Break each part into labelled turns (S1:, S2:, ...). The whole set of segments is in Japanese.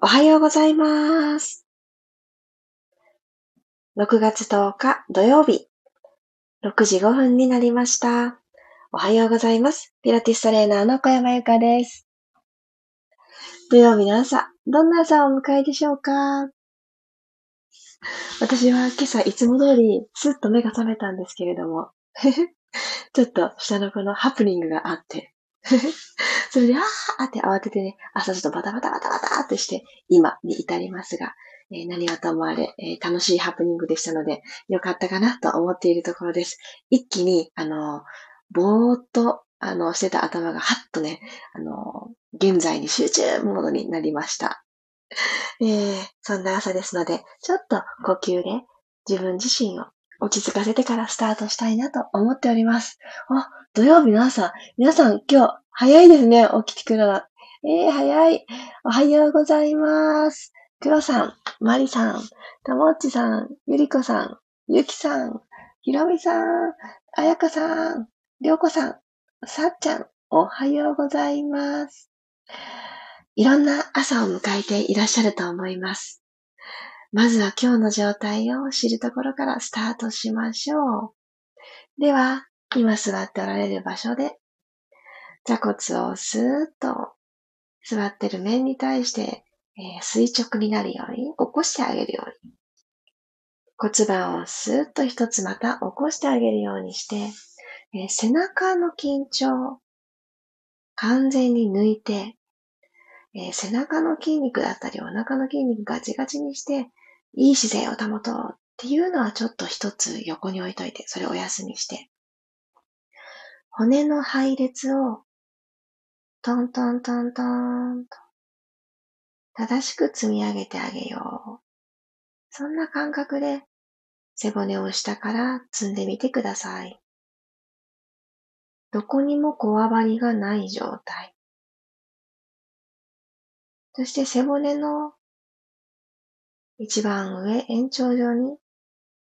S1: おはようございます。6月10日土曜日、6時5分になりました。おはようございます。ピラティストレーナーの小山由かです。土曜日の朝、どんな朝をお迎えでしょうか？私は今朝いつも通りスッと目が覚めたんですけれども、ちょっと下の子のハプニングがあって、それで、あーって慌ててね、朝ちょっとバタバタバタバタってして、今に至りますが、えー、何はともあれ、えー、楽しいハプニングでしたので、よかったかなと思っているところです。一気に、あの、ぼーっと、あの、してた頭がはっとね、あの、現在に集中モードになりました。えー、そんな朝ですので、ちょっと呼吸で自分自身を落ち着かせてからスタートしたいなと思っております。あ、土曜日の朝、皆さん今日早いですね、起きてくるのが。えー、早い。おはようございます。黒さん、まりさん、たもっちさん、ゆりこさん、ゆきさん、ひろみさん、あやかさん、りょうこさん、さっちゃん、おはようございます。いろんな朝を迎えていらっしゃると思います。まずは今日の状態を知るところからスタートしましょう。では、今座っておられる場所で座骨をスーッと座ってる面に対して、えー、垂直になるように起こしてあげるように。骨盤をスーッと一つまた起こしてあげるようにして、えー、背中の緊張、完全に抜いて、えー、背中の筋肉だったりお腹の筋肉ガチガチにして、いい姿勢を保とうっていうのはちょっと一つ横に置いといて、それをお休みして、骨の配列をトントントントンと、正しく積み上げてあげよう。そんな感覚で背骨を下から積んでみてください。どこにもこわばりがない状態。そして背骨の一番上延長上に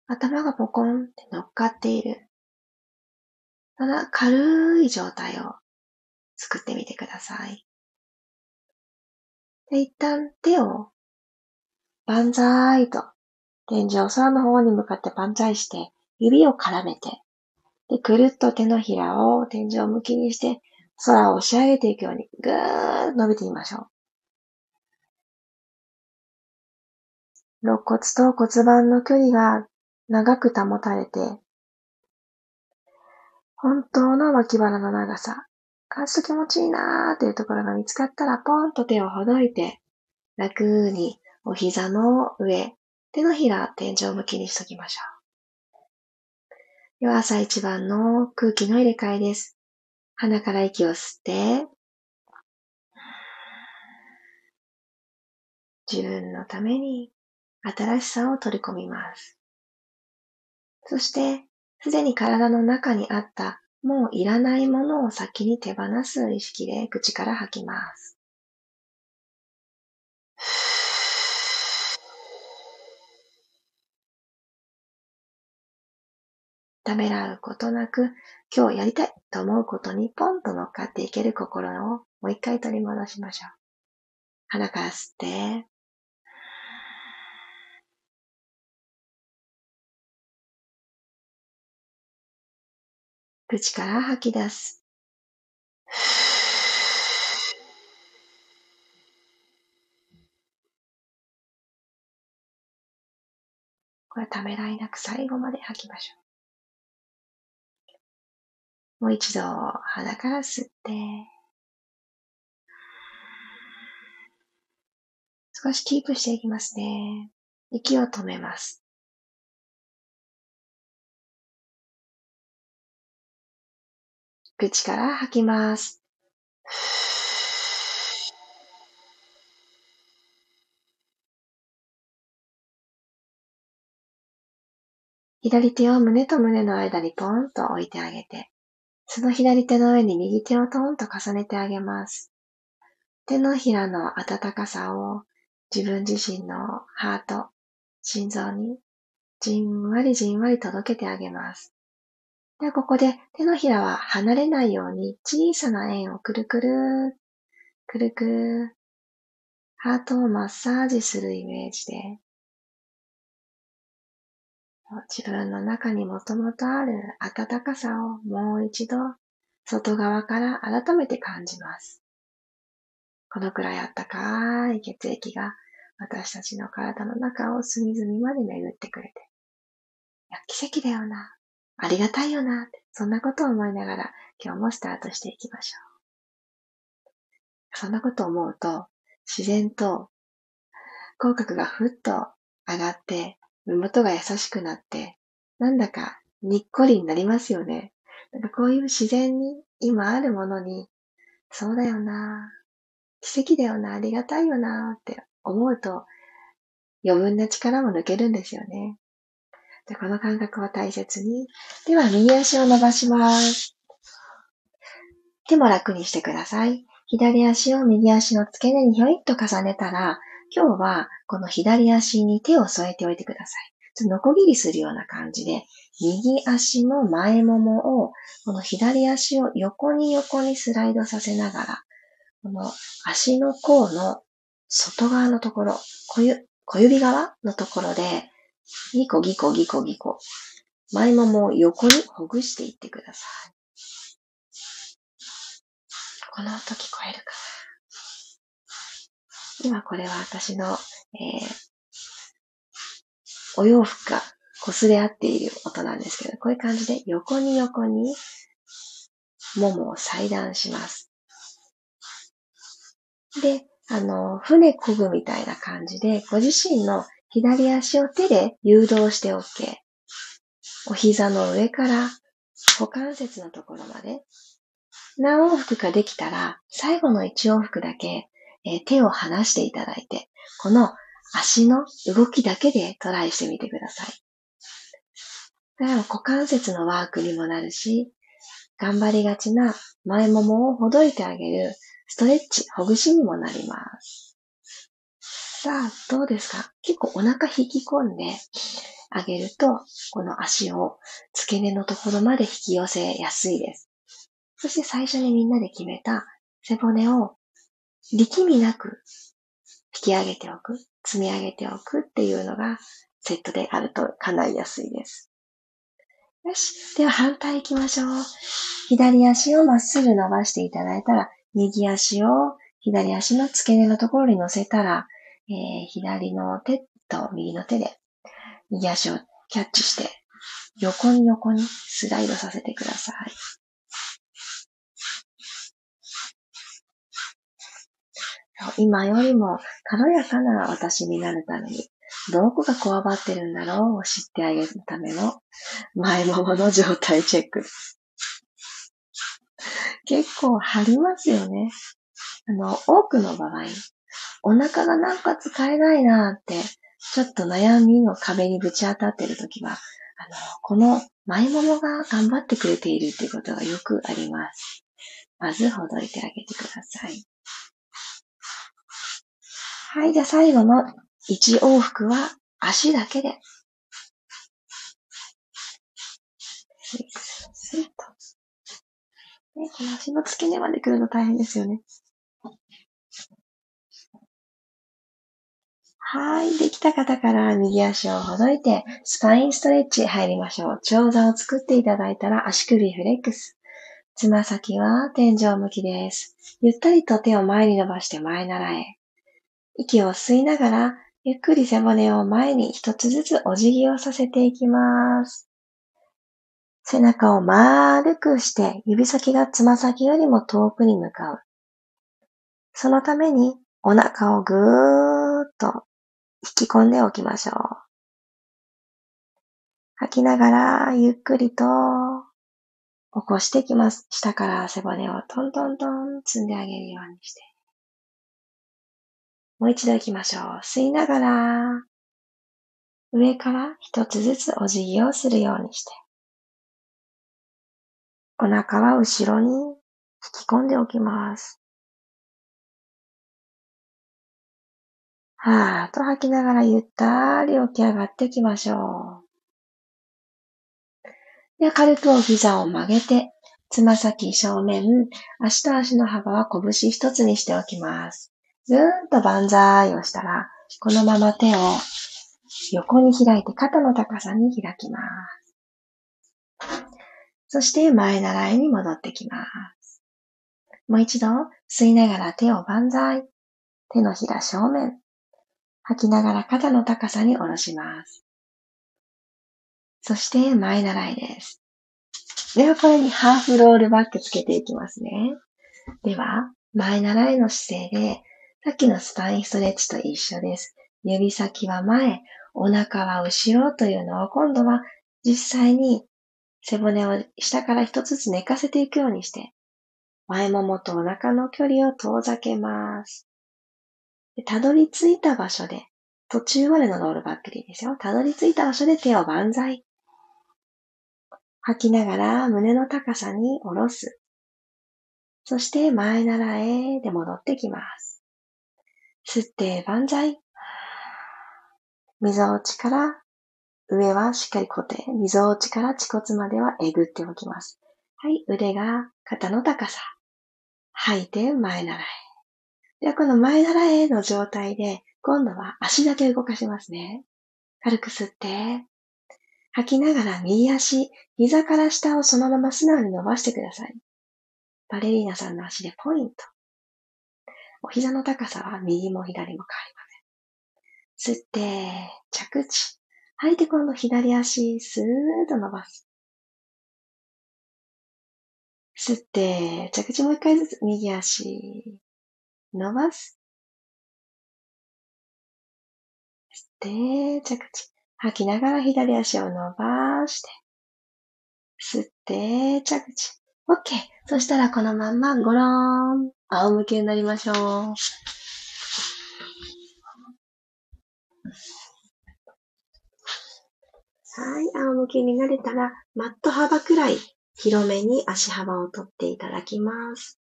S1: 頭がポコンって乗っかっている。ただ軽い状態を作ってみてください。で、一旦手を万歳と天井空の方に向かって万歳して指を絡めて、で、くるっと手のひらを天井向きにして空を押し上げていくようにぐーっと伸びてみましょう。肋骨と骨盤の距離が長く保たれて、本当の脇腹の長さ、感じと気持ちいいなーっていうところが見つかったら、ポンと手をほどいて、楽にお膝の上、手のひら天井向きにしときましょう。では朝一番の空気の入れ替えです。鼻から息を吸って、自分のために新しさを取り込みます。そして、すでに体の中にあったもういらないものを先に手放す意識で口から吐きます。ためらうことなく、今日やりたいと思うことにポンと乗っかっていける心をもう一回取り戻しましょう。鼻から吸って、口から吐き出す。これためらいなく最後まで吐きましょう。もう一度鼻から吸って、少しキープしていきますね。息を止めます。口から吐きます。左手を胸と胸の間にポンと置いてあげて、その左手の上に右手をトンと重ねてあげます。手のひらの温かさを自分自身のハート、心臓にじんわりじんわり届けてあげます。ではここで手のひらは離れないように小さな円をくるくる、くるくる、ハートをマッサージするイメージで、自分の中にもともとある温かさをもう一度外側から改めて感じます。このくらいあったかい血液が私たちの体の中を隅々まで巡ってくれて、いや、奇跡だよな。ありがたいよな。そんなことを思いながら今日もスタートしていきましょう。そんなことを思うと、自然と口角がふっと上がって、目元が優しくなって、なんだかにっこりになりますよね。なんかこういう自然に今あるものに、そうだよな、奇跡だよな、ありがたいよなって思うと、余分な力も抜けるんですよね。でこの感覚を大切に。では、右足を伸ばします。手も楽にしてください。左足を右足の付け根にひょいっと重ねたら、今日はこの左足に手を添えておいてください。ちょっとノコギリするような感じで、右足の前ももを、この左足を横に横にスライドさせながら、この足の甲の外側のところ、小小指側のところで、ギコギコギコギコ、前ももを横にほぐしていってください。この音聞こえるかな？今これは私の、えー、お洋服が擦れ合っている音なんですけど、こういう感じで横に横にももを裁断します。で、あの、船漕ぐみたいな感じで、ご自身の左足を手で誘導して OK。お膝の上から股関節のところまで何往復かできたら、最後の1往復だけ、えー、手を離していただいて、この足の動きだけでトライしてみてください。だから股関節のワークにもなるし、頑張りがちな前ももをほどいてあげるストレッチ、ほぐしにもなります。さあ、どうですか？結構お腹引き込んであげると、この足を付け根のところまで引き寄せやすいです。そして最初にみんなで決めた背骨を力みなく引き上げておく、積み上げておくっていうのがセットであると叶いやすいです。よし。では反対行きましょう。左足をまっすぐ伸ばしていただいたら、右足を左足の付け根のところに乗せたら、えー、左の手と右の手で右足をキャッチして、横に横にスライドさせてください。今よりも軽やかな私になるために、どこがこわばってるんだろうを知ってあげるための前ももの状態チェック。結構張りますよね。あの、多くの場合、お腹がなんか使えないなって、ちょっと悩みの壁にぶち当たってるときは、あの、この前ももが頑張ってくれているっていうことがよくあります。まずほどいてあげてください。はい、じゃあ最後の1往復は足だけで。スイスイと。ね、この足の付け根まで来るの大変ですよね。はい。できた方から右足をほどいて、スパインストレッチ入りましょう。長座を作っていただいたら足首フレックス。つま先は天井向きです。ゆったりと手を前に伸ばして前習え。息を吸いながら、ゆっくり背骨を前に一つずつお辞儀をさせていきます。背中を丸くして指先がつま先よりも遠くに向かう。そのためにお腹をぐーっと引き込んでおきましょう。吐きながらゆっくりと起こしてきます。下から背骨をトントントン積んであげるようにして。もう一度行きましょう。吸いながら、上から一つずつお辞儀をするようにして、お腹は後ろに引き込んでおきます。はーっと吐きながらゆったり起き上がっていきましょう。で、軽くお膝を曲げて、つま先正面、足と足の幅は拳一つにしておきます。ずーんと万歳をしたら、このまま手を横に開いて肩の高さに開きます。そして前習いに戻ってきます。もう一度吸いながら手を万歳。手のひら正面。吐きながら肩の高さに下ろします。そして前習いです。ではこれにハーフロールバックつけていきますね。では、前習いの姿勢で、さっきのスパインストレッチと一緒です。指先は前、お腹は後ろというのを今度は実際に背骨を下から一つずつ寝かせていくようにして、前ももとお腹の距離を遠ざけます。たどり着いた場所で、途中までのロールバックでいいですよ。たどり着いた場所で手を万歳。吐きながら胸の高さに下ろす。そして前習えで戻ってきます。吸って万歳。溝落ちから上はしっかり固定。溝落ちから恥骨まではえぐっておきます。はい、腕が肩の高さ。吐いて前習え。ではこの前習えの状態で今度は足だけ動かしますね。軽く吸って、吐きながら右足、膝から下をそのまま素直に伸ばしてください。バレリーナさんの足でポイント。お膝の高さは右も左も変わりません。吸って、着地。吐いて今度左足、スーッと伸ばす。吸って、着地もう一回ずつ右足、伸ばす。吸って、着地。吐きながら左足を伸ばして、吸って、着地。OK。そしたらこのまんまゴローン。仰向けになりましょう。はい。仰向けになれたら、マット幅くらい広めに足幅を取っていただきます。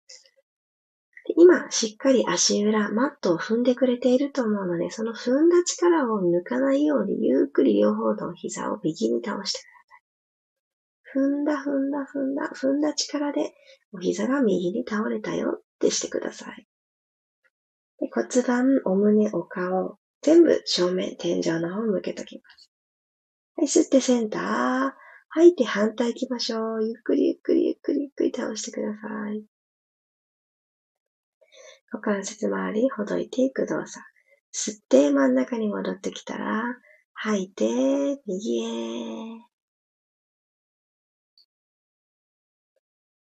S1: 今、しっかり足裏、マットを踏んでくれていると思うので、その踏んだ力を抜かないように、ゆっくり両方の膝を右に倒してください。踏んだ、踏んだ、踏んだ、踏んだ力で、お膝が右に倒れたよってしてください。で骨盤、お胸、お顔、全部正面、天井の方を向けときます。はい、吸ってセンター。吐いて反対行きましょう。ゆっくりゆっくりゆっくりゆっくり倒してください。股関節周りほどいていく動作。吸って真ん中に戻ってきたら、吐いて右へ。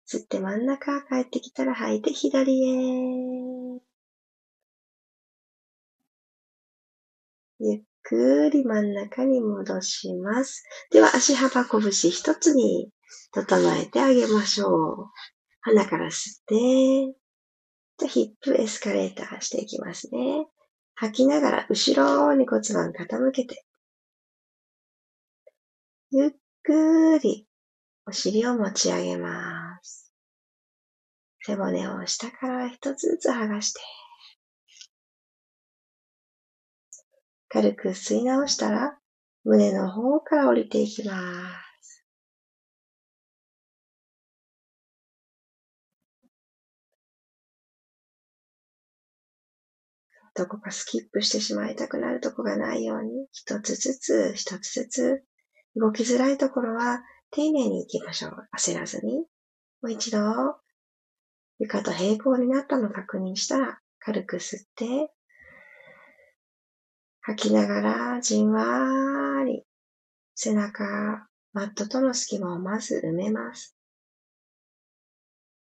S1: 吸って真ん中帰ってきたら吐いて左へ。ゆっくり真ん中に戻します。では足幅拳一つに整えてあげましょう。鼻から吸って、とヒップエスカレーターしていきますね。吐きながら後ろに骨盤傾けて、ゆっくりお尻を持ち上げます。背骨を下から一つずつ剥がして、軽く吸い直したら胸の方から降りていきます。どこかスキップしてしまいたくなるとこがないように、一つずつ、一つずつ、動きづらいところは丁寧に行きましょう。焦らずに。もう一度、床と平行になったのを確認したら、軽く吸って、吐きながら、じんわーり、背中、マットとの隙間をまず埋めます。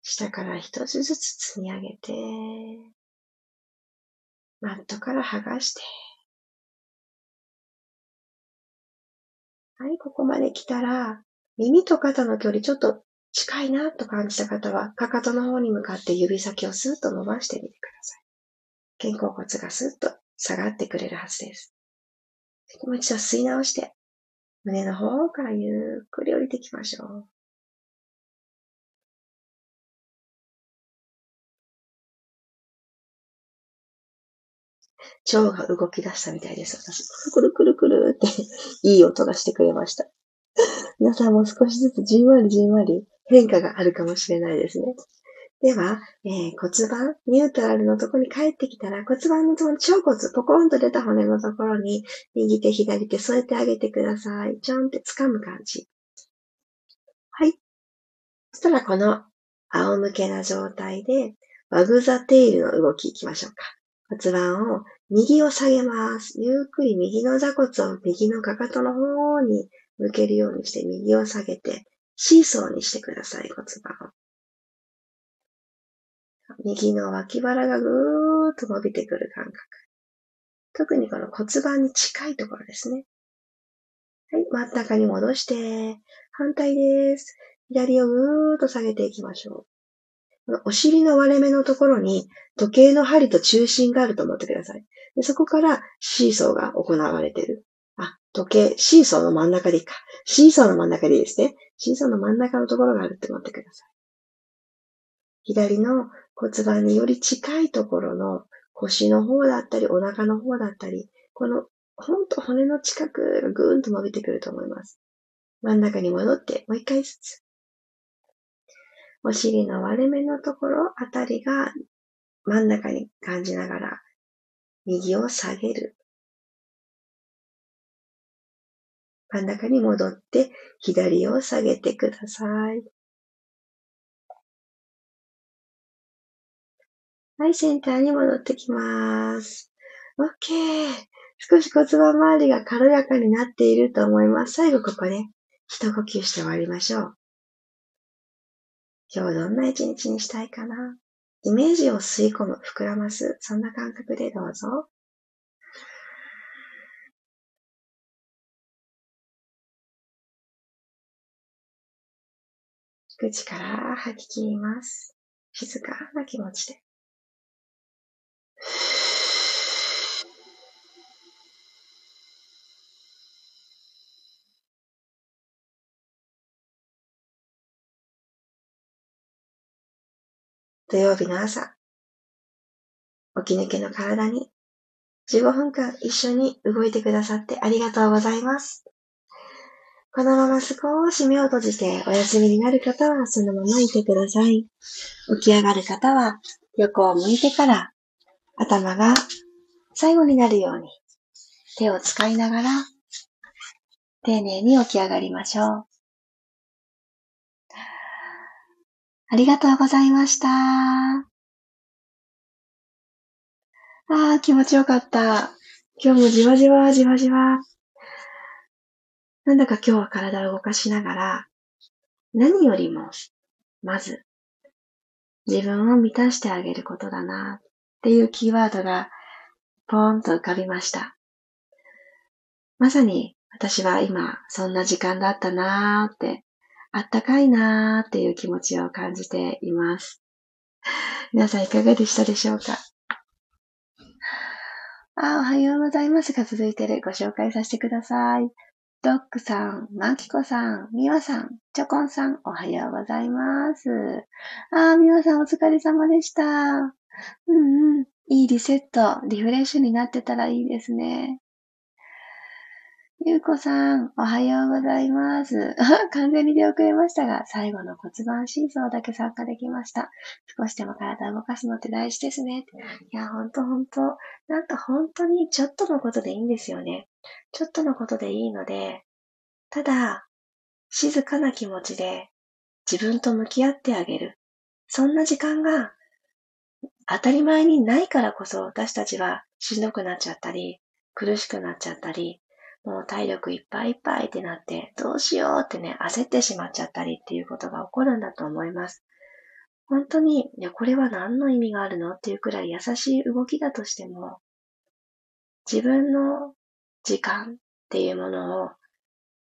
S1: 下から一つずつ積み上げて、マットから剥がして。はい、ここまで来たら、耳と肩の距離ちょっと近いなと感じた方は、かかとの方に向かって指先をスーッと伸ばしてみてください。肩甲骨がスーッと下がってくれるはずです。もう一度吸い直して、胸の方からゆっくり降りていきましょう。腸が動き出したみたいです、私。くるくるくるって いい音がしてくれました。皆さんも少しずつじんわりじんわり変化があるかもしれないですね。では、えー、骨盤、ニュートラルのとこに帰ってきたら骨盤のところに腸骨、ポコンと出た骨のところに右手、左手添えてあげてください。ちょんって掴む感じ。はい。そしたらこの仰向けな状態でワグザテイルの動きいきましょうか。骨盤を右を下げます。ゆっくり右の座骨を右のかかとの方に向けるようにして右を下げてシーソーにしてください、骨盤を。右の脇腹がぐーっと伸びてくる感覚。特にこの骨盤に近いところですね。はい、真ん中に戻して、反対です。左をぐーっと下げていきましょう。お尻の割れ目のところに時計の針と中心があると思ってください。でそこからシーソーが行われている。あ、時計、シーソーの真ん中でいいか。シーソーの真ん中でいいですね。シーソーの真ん中のところがあるって思ってください。左の骨盤により近いところの腰の方だったり、お腹の方だったり、このほんと骨の近くがぐーんと伸びてくると思います。真ん中に戻って、もう一回ずつ。お尻の割れ目のところあたりが真ん中に感じながら、右を下げる。真ん中に戻って、左を下げてください。はい、センターに戻ってきます。OK。少し骨盤周りが軽やかになっていると思います。最後ここで一呼吸して終わりましょう。今日どんな一日にしたいかな？イメージを吸い込む、膨らます、そんな感覚でどうぞ。口から吐き切ります。静かな気持ちで。土曜日の朝、起き抜けの体に15分間一緒に動いてくださってありがとうございます。このまま少し目を閉じてお休みになる方はそのままいてください。起き上がる方は横を向いてから頭が最後になるように手を使いながら丁寧に起き上がりましょう。ありがとうございました。ああ、気持ちよかった。今日もじわじわじわじわ。なんだか今日は体を動かしながら、何よりも、まず、自分を満たしてあげることだな、っていうキーワードが、ポーンと浮かびました。まさに、私は今、そんな時間だったなーってあったかいなーっていう気持ちを感じています。皆さんいかがでしたでしょうか？あ、おはようございますが続いてるご紹介させてください。ドックさん、マキコさん、ミワさん、チョコンさん、おはようございます。あ、ミワさんお疲れ様でした。うんうん。いいリセット、リフレッシュになってたらいいですね。ゆうこさん、おはようございます。完全に出遅れましたが、最後の骨盤シーソーだけ参加できました。少しでも体を動かすのって大事ですね。いや、ほんとほんと。なんか本当にちょっとのことでいいんですよね。ちょっとのことでいいので、ただ、静かな気持ちで自分と向き合ってあげる。そんな時間が当たり前にないからこそ私たちはしんどくなっちゃったり、苦しくなっちゃったり、もう体力いっぱいいっぱいってなって、どうしようってね、焦ってしまっちゃったりっていうことが起こるんだと思います。本当に、いや、これは何の意味があるのっていうくらい優しい動きだとしても、自分の時間っていうものを、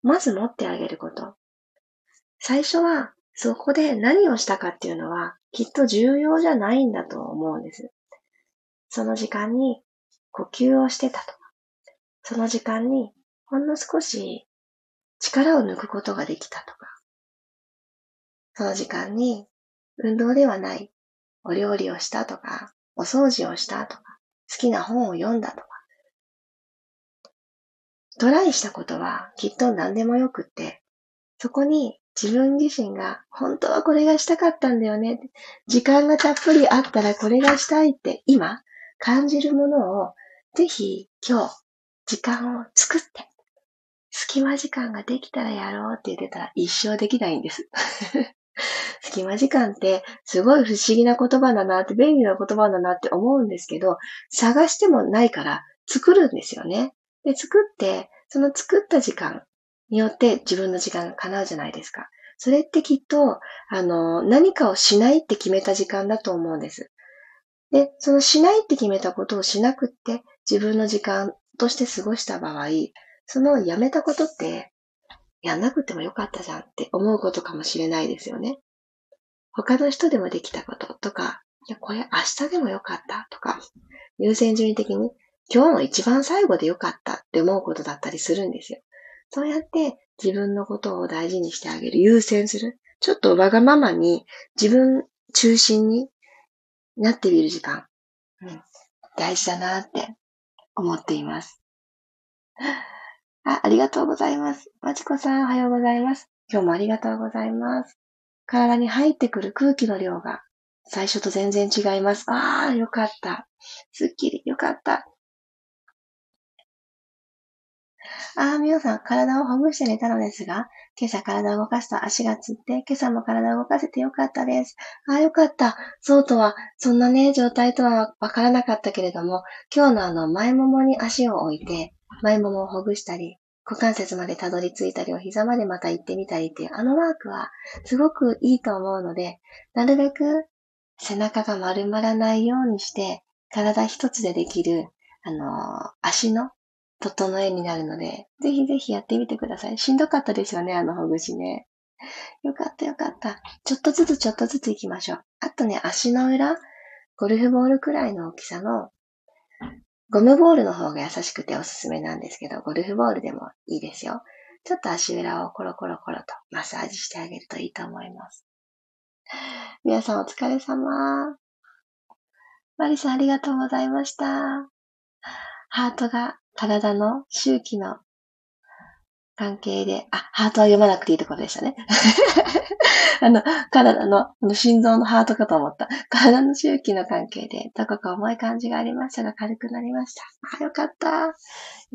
S1: まず持ってあげること。最初は、そこで何をしたかっていうのは、きっと重要じゃないんだと思うんです。その時間に呼吸をしてたとか、その時間にほんの少し力を抜くことができたとか、その時間に運動ではないお料理をしたとか、お掃除をしたとか、好きな本を読んだとか、トライしたことはきっと何でもよくって、そこに自分自身が本当はこれがしたかったんだよね。時間がたっぷりあったらこれがしたいって今感じるものをぜひ今日時間を作って隙間時間ができたらやろうって言ってたら一生できないんです。隙間時間ってすごい不思議な言葉だなって便利な言葉だなって思うんですけど探してもないから作るんですよね。で、作って、その作った時間によって自分の時間が叶うじゃないですか。それってきっと、あの、何かをしないって決めた時間だと思うんです。で、そのしないって決めたことをしなくって自分の時間として過ごした場合、そのやめたことって、やんなくてもよかったじゃんって思うことかもしれないですよね。他の人でもできたこととか、いや、これ明日でもよかったとか、優先順位的に今日の一番最後でよかったって思うことだったりするんですよ。そうやって自分のことを大事にしてあげる、優先する。ちょっとわがままに自分中心になってみる時間。うん、大事だなって思っています。あ、ありがとうございます。まちこさん、おはようございます。今日もありがとうございます。体に入ってくる空気の量が最初と全然違います。ああ、よかった。すっきり、よかった。ああ、みおさん、体をほぐして寝たのですが、今朝体を動かすと足がつって、今朝も体を動かせてよかったです。ああ、よかった。そうとは、そんなね、状態とはわからなかったけれども、今日のあの、前ももに足を置いて、前ももをほぐしたり、股関節までたどり着いたり、お膝までまた行ってみたりっていう、あのワークは、すごくいいと思うので、なるべく背中が丸まらないようにして、体一つでできる、あの、足の整えになるので、ぜひぜひやってみてください。しんどかったですよね、あのほぐしね。よかったよかった。ちょっとずつちょっとずつ行きましょう。あとね、足の裏、ゴルフボールくらいの大きさの、ゴムボールの方が優しくておすすめなんですけど、ゴルフボールでもいいですよ。ちょっと足裏をコロコロコロとマッサージしてあげるといいと思います。皆さんお疲れ様。マリさんありがとうございました。ハートが体の周期の関係で、あ、ハートは読まなくていいところでしたね。あの、体の、の心臓のハートかと思った。体の周期の関係で、どこか重い感じがありましたが、軽くなりました。あ、よかった。よ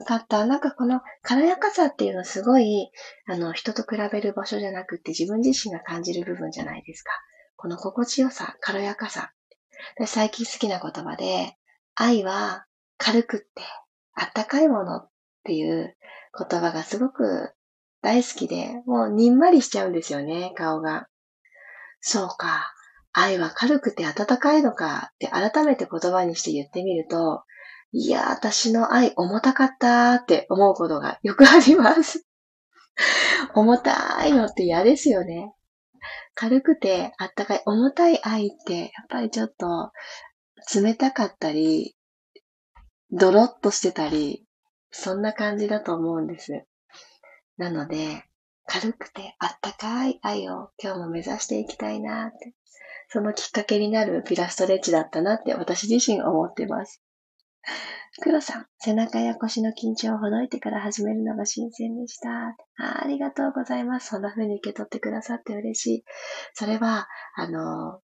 S1: かった。なんかこの軽やかさっていうのはすごい、あの、人と比べる場所じゃなくて自分自身が感じる部分じゃないですか。この心地よさ、軽やかさ。最近好きな言葉で、愛は軽くってあったかいものっていう言葉がすごく大好きで、もうにんまりしちゃうんですよね、顔が。そうか。愛は軽くて温かいのかって改めて言葉にして言ってみると、いや、私の愛重たかったって思うことがよくあります。重たいのって嫌ですよね。軽くてあったかい、重たい愛ってやっぱりちょっと冷たかったり、ドロッとしてたり、そんな感じだと思うんです。なので、軽くてあったかい愛を今日も目指していきたいなって、そのきっかけになるピラストレッチだったなって私自身思ってます。黒さん、背中や腰の緊張をほどいてから始めるのが新鮮でした。あありがとうございます。そんな風に受け取ってくださって嬉しい。それは、あの、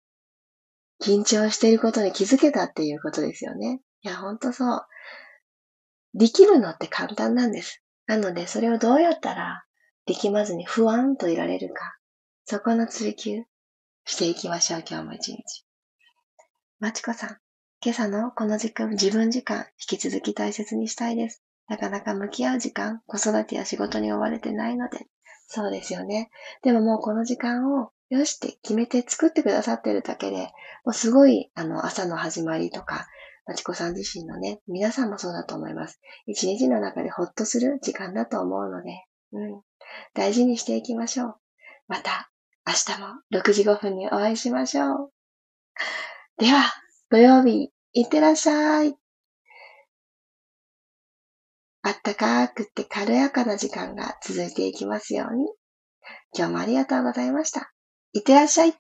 S1: 緊張していることに気づけたっていうことですよね。いや、ほんとそう。できるのって簡単なんです。なので、それをどうやったら力まずに不安といられるか。そこの追求していきましょう、今日も一日。まちこさん、今朝のこの時間、自分時間、引き続き大切にしたいです。なかなか向き合う時間、子育てや仕事に追われてないので。そうですよね。でももうこの時間をよしって決めて作ってくださってるだけで、もうすごい、あの、朝の始まりとか、まちこさん自身のね、皆さんもそうだと思います。一日の中でほっとする時間だと思うので、うん。大事にしていきましょう。また、明日も6時5分にお会いしましょう。では、土曜日、いってらっしゃい。あったかーくって軽やかな時間が続いていきますように。今日もありがとうございました。いってらっしゃい。